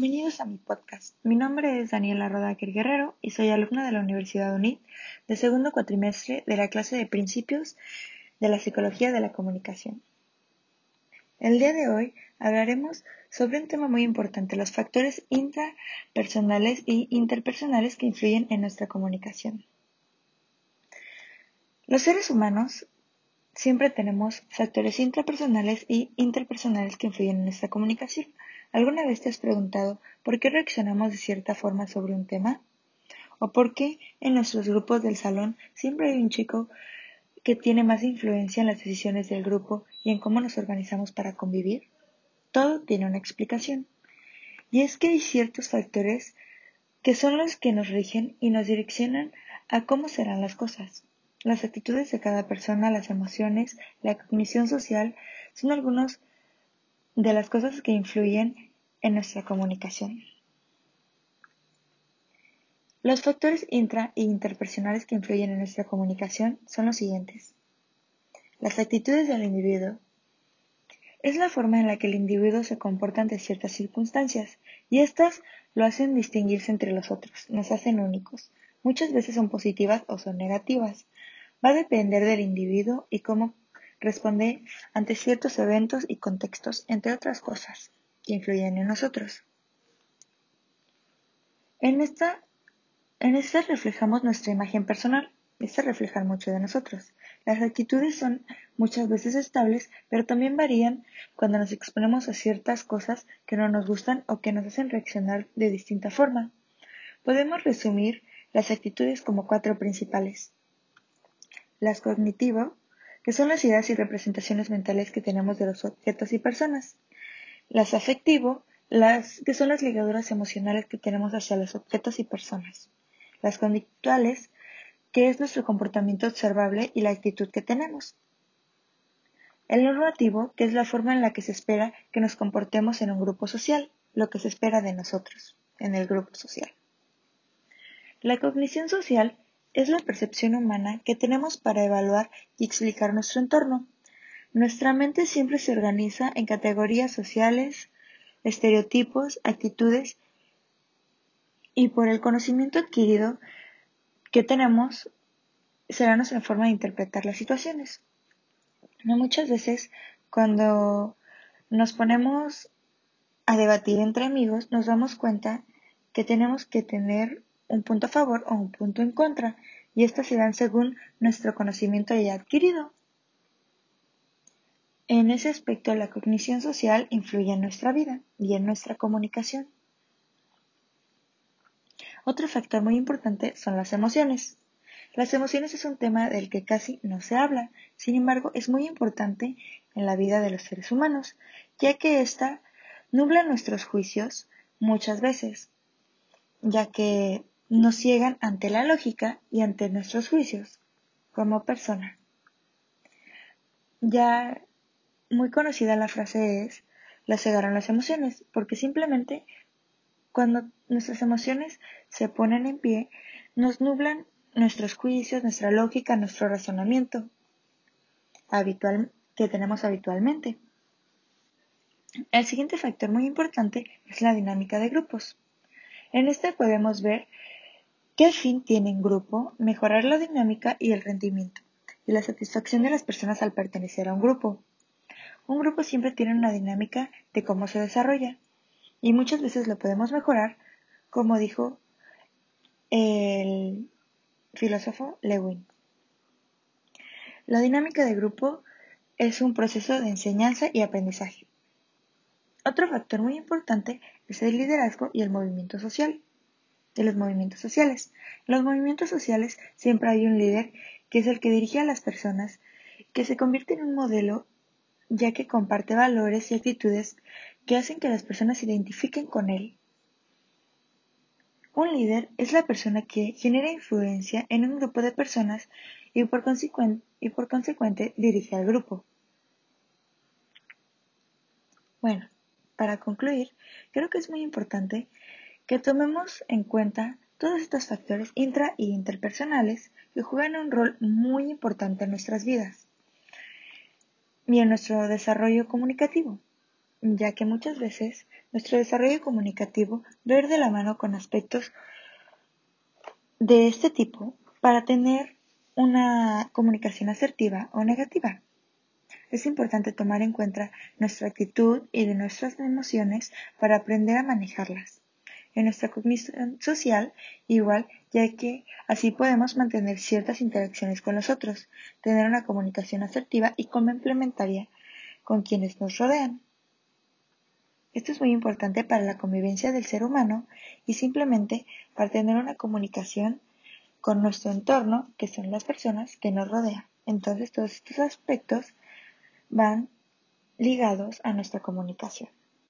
Bienvenidos a mi podcast. Mi nombre es Daniela Rodaquer Guerrero y soy alumna de la Universidad UNIT de segundo cuatrimestre de la clase de Principios de la Psicología de la Comunicación. El día de hoy hablaremos sobre un tema muy importante, los factores intrapersonales e interpersonales que influyen en nuestra comunicación. Los seres humanos siempre tenemos factores intrapersonales y interpersonales que influyen en nuestra comunicación. ¿Alguna vez te has preguntado por qué reaccionamos de cierta forma sobre un tema? ¿O por qué en nuestros grupos del salón siempre hay un chico que tiene más influencia en las decisiones del grupo y en cómo nos organizamos para convivir? Todo tiene una explicación. Y es que hay ciertos factores que son los que nos rigen y nos direccionan a cómo serán las cosas. Las actitudes de cada persona, las emociones, la cognición social son algunos de las cosas que influyen en nuestra comunicación. Los factores intra e interpersonales que influyen en nuestra comunicación son los siguientes. Las actitudes del individuo. Es la forma en la que el individuo se comporta ante ciertas circunstancias y éstas lo hacen distinguirse entre los otros, nos hacen únicos. Muchas veces son positivas o son negativas. Va a depender del individuo y cómo responde ante ciertos eventos y contextos, entre otras cosas, que influyen en nosotros. En esta, en esta reflejamos nuestra imagen personal. Esta refleja mucho de nosotros. Las actitudes son muchas veces estables, pero también varían cuando nos exponemos a ciertas cosas que no nos gustan o que nos hacen reaccionar de distinta forma. Podemos resumir las actitudes como cuatro principales. Las cognitivo, que son las ideas y representaciones mentales que tenemos de los objetos y personas. Las afectivo, las que son las ligaduras emocionales que tenemos hacia los objetos y personas. Las conductuales, que es nuestro comportamiento observable y la actitud que tenemos. El normativo, que es la forma en la que se espera que nos comportemos en un grupo social, lo que se espera de nosotros en el grupo social. La cognición social es la percepción humana que tenemos para evaluar y explicar nuestro entorno. Nuestra mente siempre se organiza en categorías sociales, estereotipos, actitudes y por el conocimiento adquirido que tenemos será nuestra forma de interpretar las situaciones. Muchas veces cuando nos ponemos a debatir entre amigos nos damos cuenta que tenemos que tener un punto a favor o un punto en contra, y estas se según nuestro conocimiento ya adquirido. En ese aspecto, la cognición social influye en nuestra vida y en nuestra comunicación. Otro factor muy importante son las emociones. Las emociones es un tema del que casi no se habla, sin embargo es muy importante en la vida de los seres humanos, ya que ésta nubla nuestros juicios muchas veces, ya que nos ciegan ante la lógica y ante nuestros juicios como persona. Ya muy conocida la frase es, la cegaron las emociones, porque simplemente cuando nuestras emociones se ponen en pie, nos nublan nuestros juicios, nuestra lógica, nuestro razonamiento habitual que tenemos habitualmente. El siguiente factor muy importante es la dinámica de grupos. En este podemos ver ¿Qué fin tiene un grupo? Mejorar la dinámica y el rendimiento y la satisfacción de las personas al pertenecer a un grupo. Un grupo siempre tiene una dinámica de cómo se desarrolla y muchas veces lo podemos mejorar, como dijo el filósofo Lewin. La dinámica de grupo es un proceso de enseñanza y aprendizaje. Otro factor muy importante es el liderazgo y el movimiento social de los movimientos sociales. En los movimientos sociales siempre hay un líder que es el que dirige a las personas, que se convierte en un modelo ya que comparte valores y actitudes que hacen que las personas se identifiquen con él. Un líder es la persona que genera influencia en un grupo de personas y por, consecuente, y por consecuente dirige al grupo. Bueno, para concluir, creo que es muy importante que tomemos en cuenta todos estos factores intra y interpersonales que juegan un rol muy importante en nuestras vidas y en nuestro desarrollo comunicativo. ya que muchas veces nuestro desarrollo comunicativo debe ir de la mano con aspectos de este tipo para tener una comunicación asertiva o negativa. Es importante tomar en cuenta nuestra actitud y de nuestras emociones para aprender a manejarlas. En nuestra cognición social, igual, ya que así podemos mantener ciertas interacciones con los otros, tener una comunicación asertiva y complementaria con quienes nos rodean. Esto es muy importante para la convivencia del ser humano y simplemente para tener una comunicación con nuestro entorno, que son las personas que nos rodean. Entonces todos estos aspectos van ligados a nuestra comunicación.